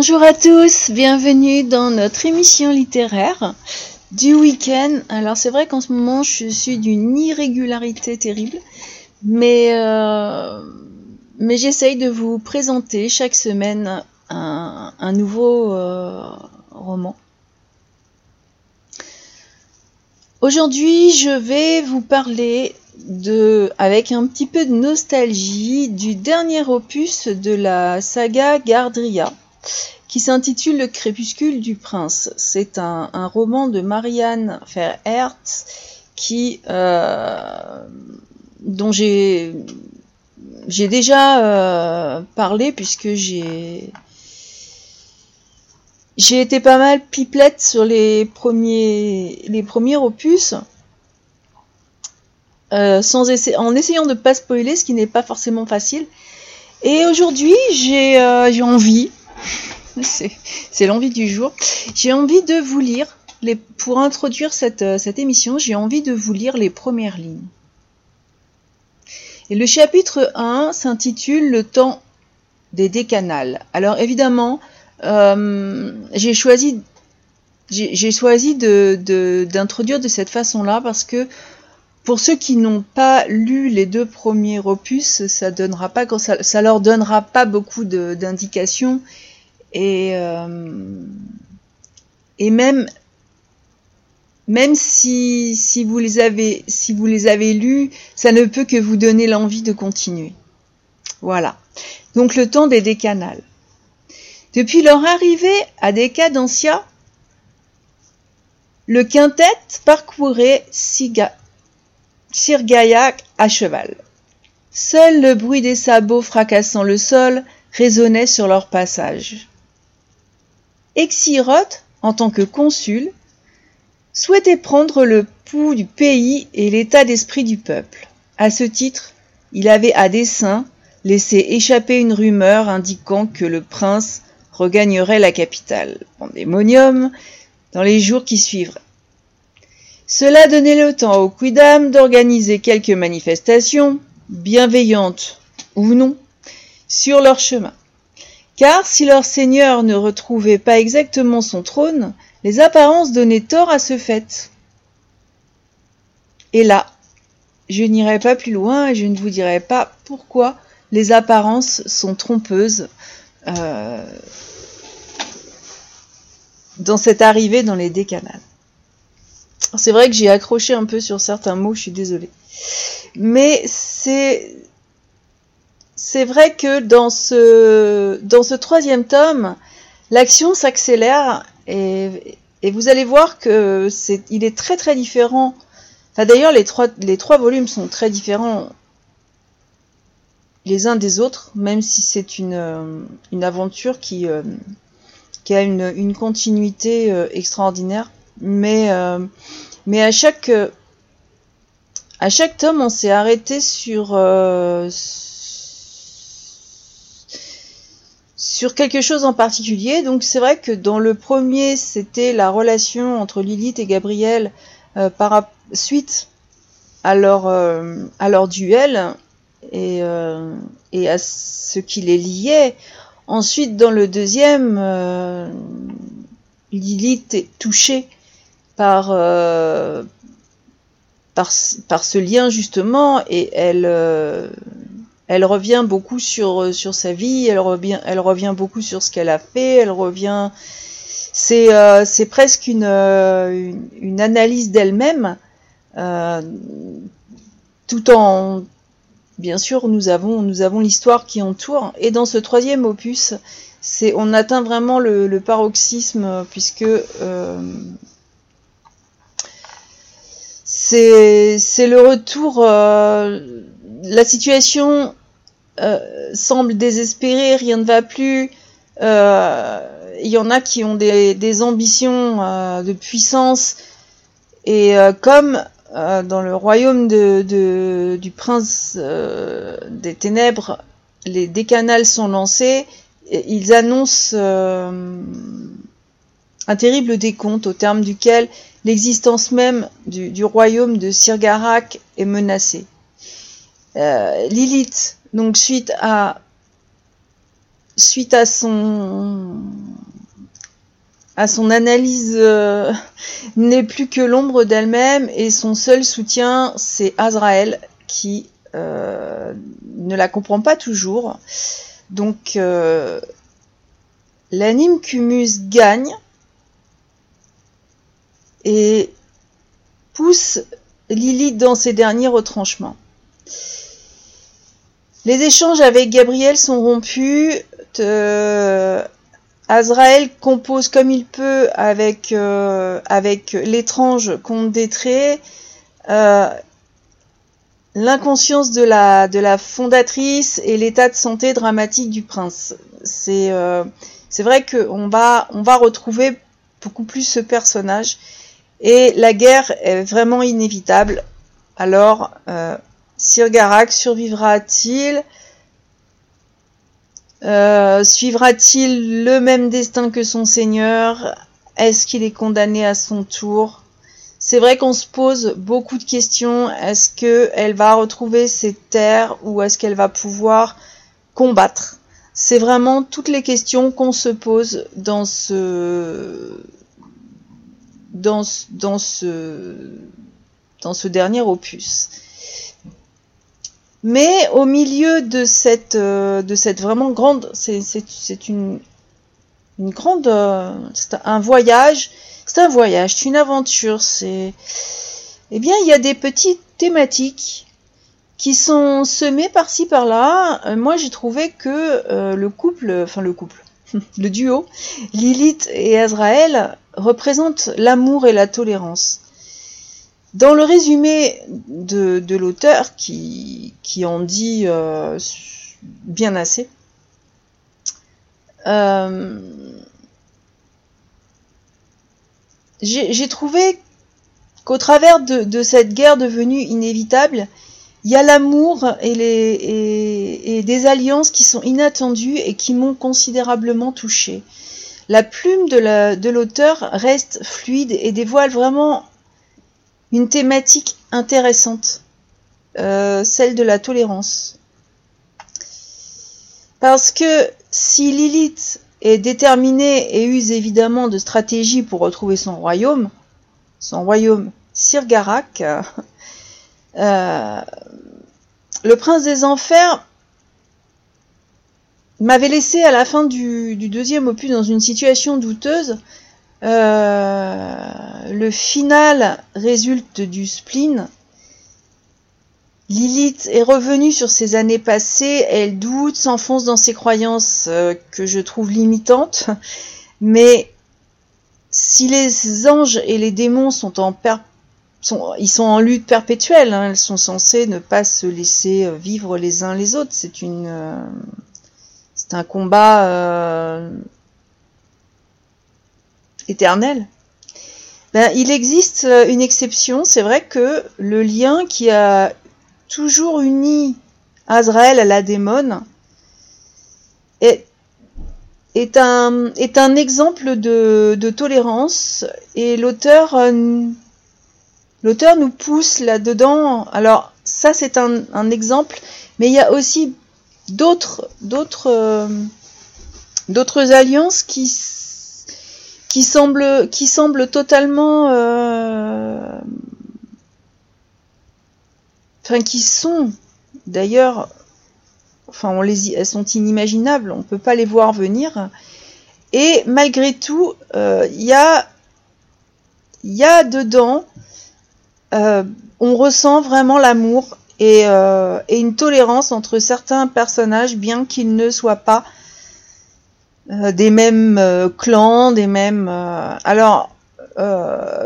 Bonjour à tous, bienvenue dans notre émission littéraire du week-end. Alors c'est vrai qu'en ce moment je suis d'une irrégularité terrible, mais, euh, j'essaye de vous présenter chaque semaine un, nouveau euh, roman. Aujourd'hui je vais vous parler de, avec un petit peu de nostalgie du dernier opus de la saga Gardria qui s'intitule Le crépuscule du prince. C'est un, roman de Marianne Verhertz euh, dont j'ai j'ai déjà euh, parlé puisque j'ai j'ai été pas mal pipelette sur les premiers opus. Euh, en essayant de ne pas spoiler, ce qui n'est pas forcément facile. Et aujourd'hui, j'ai envie, c'est l'envie du jour. J'ai envie de vous lire, pour introduire cette, euh, cette émission, j'ai envie de vous lire les premières lignes. Et le chapitre 1 s'intitule Le temps des décanales. Alors évidemment, euh, j'ai choisi j'ai choisi d'introduire de, de, cette façon-là parce que pour ceux qui n'ont pas lu les deux premiers opus, ça donnera pas ça, leur donnera pas beaucoup d'indications et, euh, et même, même si, vous les avez, si vous les avez lus, ça ne peut que vous donner l'envie de continuer. Voilà. Donc le temps des décanales. Depuis leur arrivée à Décadencia, le quintet parcourait Sirgaillac à cheval. Seul le bruit des sabots fracassant le sol résonnait sur leur passage. Exiroth, en tant que consul, souhaitait prendre le pouls du pays et l'état d'esprit du peuple. À ce titre, il avait à dessein laissé échapper une rumeur indiquant que le prince regagnerait la capitale, Pandémonium, dans les jours qui suivraient. Cela donnait le temps aux quidam d'organiser quelques manifestations, bienveillantes ou non, sur leur chemin. Car si leur seigneur ne retrouvait pas exactement son trône, les apparences donnaient tort à ce fait. Et là, je n'irai pas plus loin et je ne vous dirai pas pourquoi les apparences sont trompeuses euh, dans cette arrivée dans les décanales. C'est vrai que j'ai accroché un peu sur certains mots, je suis désolée. Mais c'est c'est vrai que dans ce, dans ce troisième tome, l'action s'accélère et, et, vous allez voir que c'est, il est très très différent. D'ailleurs, les trois, les trois volumes sont très différents les uns des autres, même si c'est une, une aventure qui, euh, qui a une, une continuité euh, extraordinaire. Mais, euh, mais à chaque, à chaque tome, on s'est arrêté sur, sur quelque chose en particulier. Donc c'est vrai que dans le premier, c'était la relation entre Lilith et Gabriel euh, par suite à leur, euh, à leur duel et, euh, et, à ce qui les liait. Ensuite, dans le deuxième, Lilith est touchée par, par, ce lien justement et elle elle revient beaucoup sur, euh, sa vie, elle revient, beaucoup sur ce qu'elle a fait, elle revient. C'est euh, presque une, euh, analyse d'elle-même, euh, tout en. Bien sûr, nous avons, l'histoire qui entoure. Et dans ce troisième opus, on atteint vraiment le paroxysme, puisque. C'est le retour. la situation euh, semble désespéré, rien ne va plus. Euh, il y en a qui ont des, ambitions euh, de puissance et comme dans le royaume du prince des ténèbres, les décanales sont lancés, ils annoncent un terrible décompte au terme duquel l'existence même du, royaume de Sirgarak est menacée. Lilith donc suite à suite à son analyse euh, n'est plus que l'ombre d'elle-même et son seul soutien, c'est Azrael qui euh, ne la comprend pas toujours. Donc, euh, l'anime Cumus gagne et pousse Lilith dans ses derniers retranchements. Les échanges avec Gabriel sont rompus. Azrael compose comme il peut avec, euh, avec l'étrange conte des traits. Euh, l'inconscience de la, de la fondatrice et l'état de santé dramatique du prince. C'est euh, vrai qu'on va, on va retrouver beaucoup plus ce personnage. Et la guerre est vraiment inévitable. Alors, euh, Sir Garak survivra-t-il? Euh, Suivra-t-il le même destin que son seigneur? Est-ce qu'il est condamné à son tour? C'est vrai qu'on se pose beaucoup de questions. Est-ce qu'elle va retrouver ses terres ou est-ce qu'elle va pouvoir combattre? C'est vraiment toutes les questions qu'on se pose dans ce dans, ce dans ce dernier opus. Mais au milieu de cette, euh, vraiment grande, c'est une, une grande, euh, c'est un voyage, c'est un voyage, c'est une aventure, c'est, eh bien, il y a des petites thématiques qui sont semées par-ci par-là. Euh, moi, j'ai trouvé que le couple, enfin le couple, le duo, Lilith et Azrael, représentent l'amour et la tolérance. Dans le résumé de, l'auteur, qui, en dit euh, bien assez, euh, j'ai trouvé qu'au travers de, cette guerre devenue inévitable, il y a l'amour et, des alliances qui sont inattendues et qui m'ont considérablement touché. La plume de l'auteur reste fluide et dévoile vraiment une thématique intéressante, euh, celle de la tolérance. Parce que si Lilith est déterminée et use évidemment de stratégies pour retrouver son royaume, son royaume Sirgarak, euh, le prince des enfers m'avait laissé à la fin du, deuxième opus dans une situation douteuse. Euh, le final résulte du spleen. Lilith est revenue sur ses années passées, elle doute, s'enfonce dans ses croyances euh, que je trouve limitantes, mais si les anges et les démons sont en ils sont en lutte perpétuelle, hein, ils sont censés ne pas se laisser euh, vivre les uns les autres. C'est une, c'est un combat éternel. Ben, il existe euh, une exception, c'est vrai que le lien qui a toujours uni Azrael à la démone est, un, exemple de, tolérance et l'auteur euh, l'auteur nous pousse là-dedans. Alors ça c'est un, exemple, mais il y a aussi d'autres d'autres euh, alliances qui qui semble, qui semble totalement, euh, enfin qui sont d'ailleurs, enfin elles sont inimaginables, on peut pas les voir venir. Et malgré tout, euh, il y a dedans, euh, on ressent vraiment l'amour et, et, une tolérance entre certains personnages, bien qu'ils ne soient pas euh, des mêmes euh, clans, des mêmes. Euh, alors,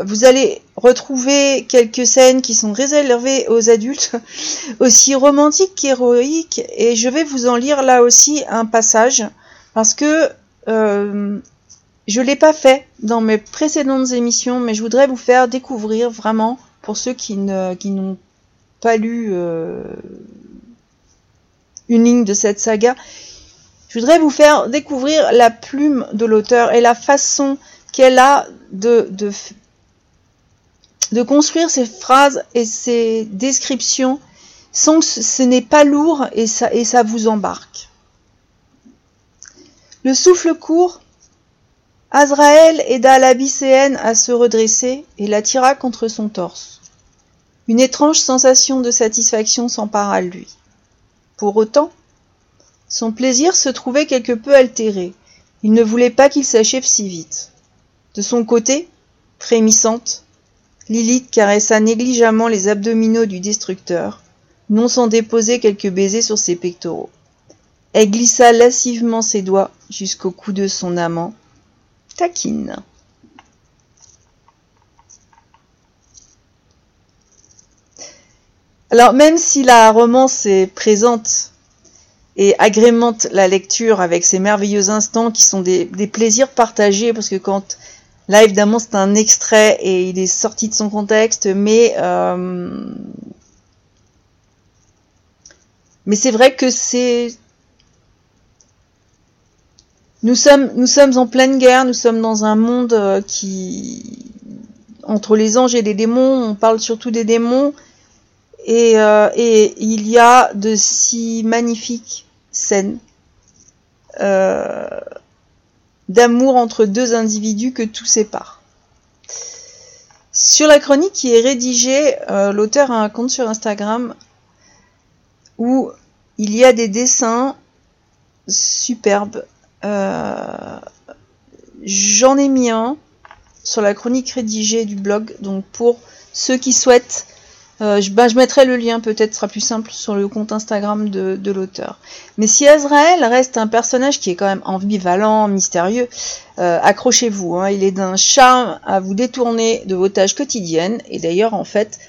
vous allez retrouver quelques scènes qui sont réservées aux adultes, aussi romantiques qu'héroïques, et je vais vous en lire là aussi un passage, parce que euh, je l'ai pas fait dans mes précédentes émissions, mais je voudrais vous faire découvrir vraiment, pour ceux qui ne qui n'ont pas lu euh, une ligne de cette saga, je voudrais vous faire découvrir la plume de l'auteur et la façon qu'elle a de, de, construire ses phrases et ses descriptions sans que ce n'est pas lourd et ça, et ça vous embarque. Le souffle court, Azraël aida l'Abysséenne à se redresser et la tira contre son torse. Une étrange sensation de satisfaction s'empara de lui. Pour autant, son plaisir se trouvait quelque peu altéré. Il ne voulait pas qu'il s'achève si vite. De son côté, frémissante, Lilith caressa négligemment les abdominaux du destructeur, non sans déposer quelques baisers sur ses pectoraux. Elle glissa lascivement ses doigts jusqu'au cou de son amant, taquine. Alors même si la romance est présente et agrémente la lecture avec ces merveilleux instants qui sont des, plaisirs partagés, parce que quand là évidemment c'est un extrait et il est sorti de son contexte, mais euh, mais c'est vrai que c'est nous sommes, nous sommes en pleine guerre, nous sommes dans un monde euh, qui, entre les anges et les démons, on parle surtout des démons, et, euh, et il y a de si magnifiques scènes euh, d'amour entre deux individus que tout sépare. Sur la chronique qui est rédigée, l'auteur a un compte sur Instagram où il y a des dessins superbes euh, j'en ai mis un sur la chronique rédigée du blog. Donc pour ceux qui souhaitent, euh, je, bah, je, mettrai le lien, peut-être sera plus simple sur le compte Instagram de, l'auteur. Mais si Azrael reste un personnage qui est quand même ambivalent, mystérieux, euh, accrochez-vous. Hein, il est d'un charme à vous détourner de vos tâches quotidiennes. Et d'ailleurs, en fait,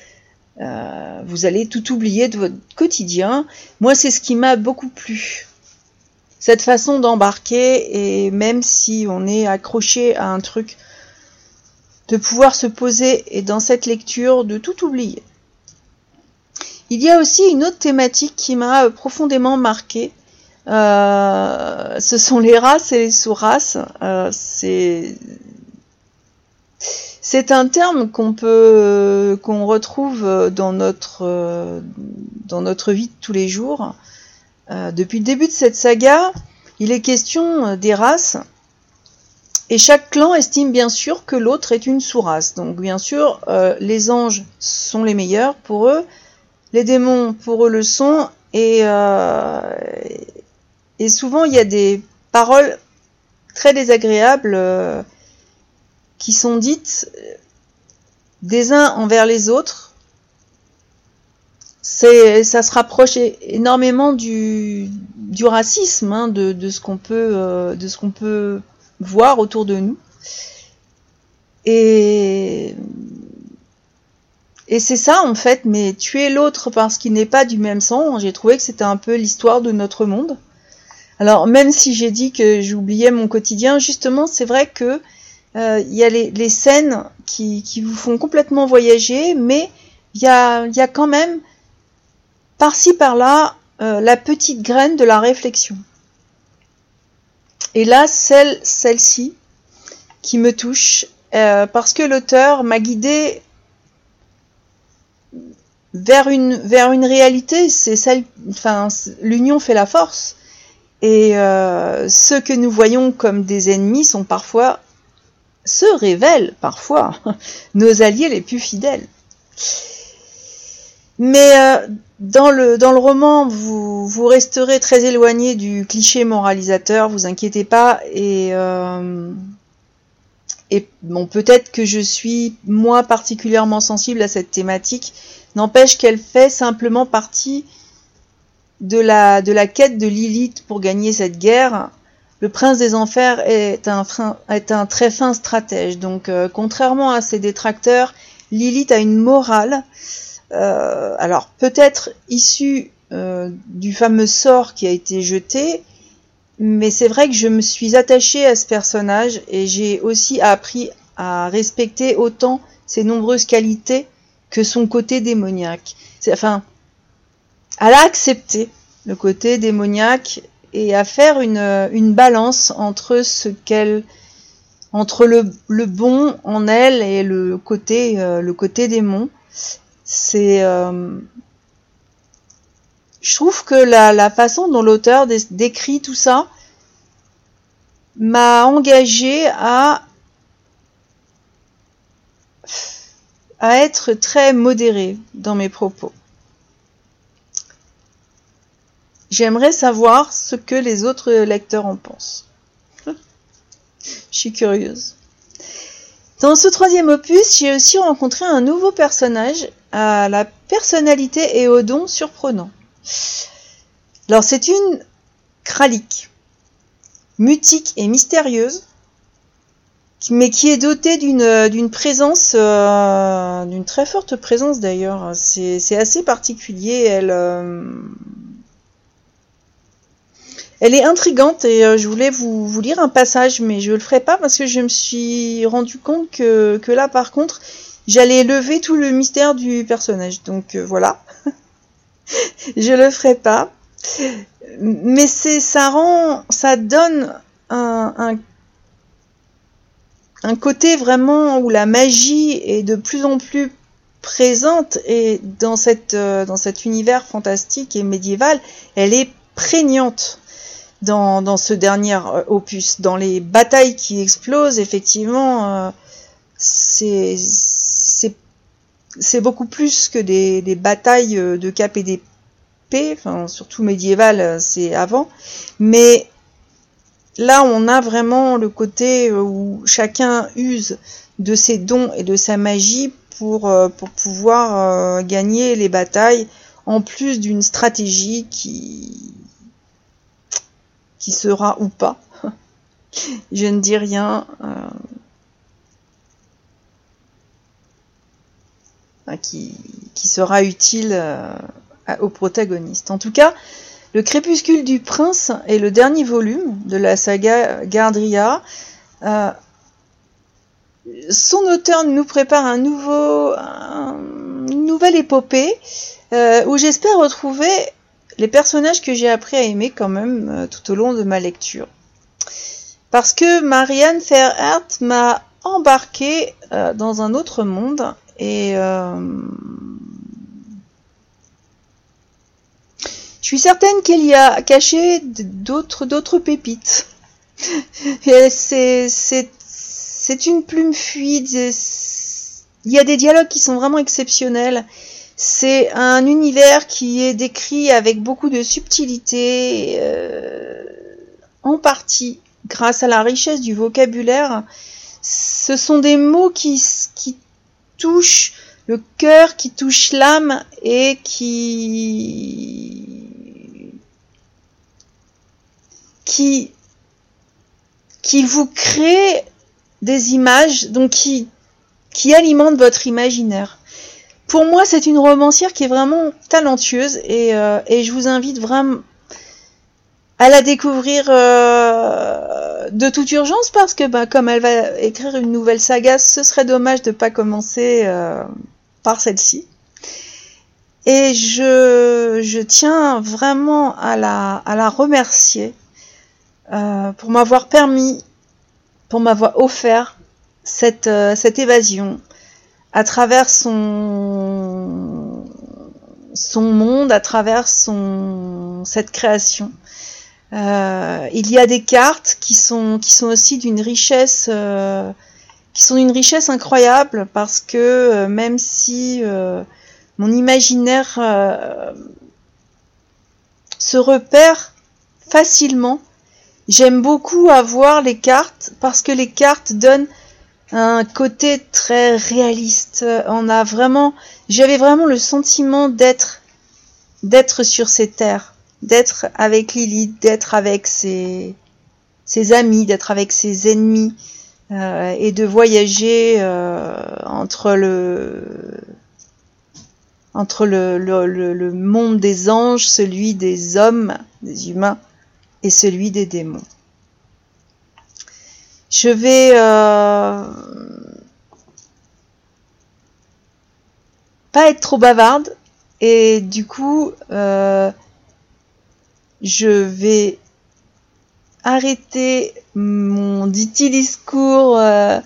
vous allez tout oublier de votre quotidien. Moi, c'est ce qui m'a beaucoup plu cette façon d'embarquer et même si on est accroché à un truc, de pouvoir se poser et dans cette lecture de tout oublier. Il y a aussi une autre thématique qui m'a profondément marqué. Euh, ce sont les races et les sous-races. Euh, c'est un terme qu'on peut qu'on retrouve dans notre dans notre vie de tous les jours. Euh, depuis le début de cette saga, il est question euh, des races, et chaque clan estime bien sûr que l'autre est une sous-race. Donc bien sûr, euh, les anges sont les meilleurs pour eux, les démons pour eux le sont, et, et souvent il y a des paroles très désagréables qui sont dites des uns envers les autres c'est ça se rapproche énormément du, du racisme, hein, de, de, ce qu'on peut euh, de ce qu'on peut voir autour de nous. Et et c'est ça en fait, mais tuer l'autre parce qu'il n'est pas du même sang, j'ai trouvé que c'était un peu l'histoire de notre monde. Alors même si j'ai dit que j'oubliais mon quotidien, justement c'est vrai que euh, il y a les, les scènes qui, qui, vous font complètement voyager, mais il y a, y a quand même par-ci par-là euh, la petite graine de la réflexion. Et là, celle, celle-ci qui me touche, euh, parce que l'auteur m'a guidé vers une, réalité, c'est celle, enfin, l'union fait la force. Et euh, ceux que nous voyons comme des ennemis sont parfois, se révèlent parfois, nos alliés les plus fidèles. Mais euh, dans, le, dans le roman, vous, vous resterez très éloigné du cliché moralisateur, vous inquiétez pas. Et, euh, et bon, peut-être que je suis moi particulièrement sensible à cette thématique. N'empêche qu'elle fait simplement partie de la, de la quête de Lilith pour gagner cette guerre. Le prince des enfers est un, est un très fin stratège. Donc, euh, contrairement à ses détracteurs, Lilith a une morale euh, alors peut-être issu euh, du fameux sort qui a été jeté, mais c'est vrai que je me suis attachée à ce personnage et j'ai aussi appris à respecter autant ses nombreuses qualités que son côté démoniaque. Enfin, à l'accepter le côté démoniaque et à faire une, balance entre ce qu'elle entre le, le, bon en elle et le côté euh, le côté démon c'est euh, je trouve que la, façon dont l'auteur décrit tout ça m'a engagé à à être très modéré dans mes propos. J'aimerais savoir ce que les autres lecteurs en pensent. Je suis curieuse. Dans ce troisième opus, j'ai aussi rencontré un nouveau personnage à la personnalité et au don surprenant. Alors c'est une kralik, mutique et mystérieuse, mais qui est dotée d'une présence, euh, d'une très forte présence d'ailleurs. C'est assez particulier. Elle, euh, elle est intrigante et euh, je voulais vous, lire un passage, mais je le ferai pas parce que je me suis rendu compte que, là, par contre, j'allais lever tout le mystère du personnage. Donc euh, voilà, je le ferai pas. Mais c'est ça rend, ça donne un, un, un côté vraiment où la magie est de plus en plus présente et dans cette euh, dans cet univers fantastique et médiéval, elle est prégnante dans, ce dernier euh, opus. Dans les batailles qui explosent, effectivement, euh, c'est beaucoup plus que des, batailles euh, de cap et d'épée, enfin, surtout médiévales, c'est avant. Mais là, on a vraiment le côté où chacun use de ses dons et de sa magie pour, pour pouvoir gagner les batailles, en plus d'une stratégie qui, qui sera ou pas. Je ne dis rien. Euh, qui, sera utile euh, au protagoniste. En tout cas, Le Crépuscule du Prince est le dernier volume de la saga Gardria. Euh, son auteur nous prépare un nouveau, une nouvelle épopée où j'espère retrouver les personnages que j'ai appris à aimer quand même euh, tout au long de ma lecture. Parce que Marianne Fairhart m'a embarqué euh, dans un autre monde et euh, je suis certaine qu'elle y a caché d'autres d'autres pépites. c'est une plume fluide. Il y a des dialogues qui sont vraiment exceptionnels c'est un univers qui est décrit avec beaucoup de subtilité, euh, en partie grâce à la richesse du vocabulaire. Ce sont des mots qui, qui touchent le cœur, qui touchent l'âme et qui, qui, qui vous créent des images, donc qui, qui alimentent votre imaginaire pour moi, c'est une romancière qui est vraiment talentueuse et, euh, je vous invite vraiment à la découvrir euh, de toute urgence parce que bah, comme elle va écrire une nouvelle saga, ce serait dommage de ne pas commencer euh, par celle-ci. Et je, tiens vraiment à la, à la remercier pour m'avoir permis, pour m'avoir offert cette, cette évasion à travers son son monde, à travers son cette création. Euh, il y a des cartes qui sont qui sont aussi d'une richesse euh, qui sont d'une richesse incroyable parce que euh, même si mon imaginaire se repère facilement, j'aime beaucoup avoir les cartes parce que les cartes donnent un côté très réaliste. On a vraiment, j'avais vraiment le sentiment d'être, d'être sur ces terres, d'être avec Lilith, d'être avec ses, ses amis, d'être avec ses ennemis, euh, et de voyager euh, entre le entre le, monde des anges, celui des hommes, des humains, et celui des démons. Je vais euh, pas être trop bavarde et du coup euh, je vais arrêter mon dit discours euh,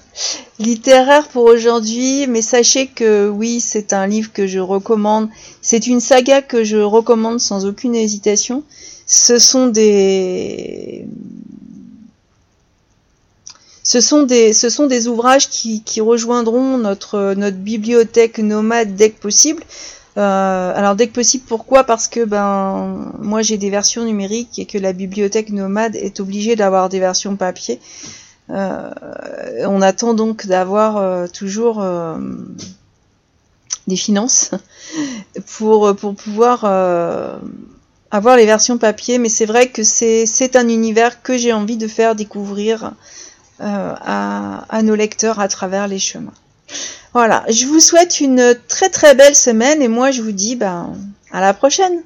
littéraire pour aujourd'hui, mais sachez que oui, c'est un livre que je recommande. C'est une saga que je recommande sans aucune hésitation. Ce sont des ce sont des, ce sont des ouvrages qui, qui rejoindront notre, notre bibliothèque nomade dès que possible. Euh, alors dès que possible, pourquoi? Parce que ben moi j'ai des versions numériques et que la bibliothèque nomade est obligée d'avoir des versions papier. Euh, on attend donc d'avoir euh, toujours des finances pour, pour pouvoir avoir les versions papier, mais c'est vrai que c'est un univers que j'ai envie de faire découvrir à, à nos lecteurs à travers les chemins. Voilà, je vous souhaite une très très belle semaine et moi je vous dis ben, à la prochaine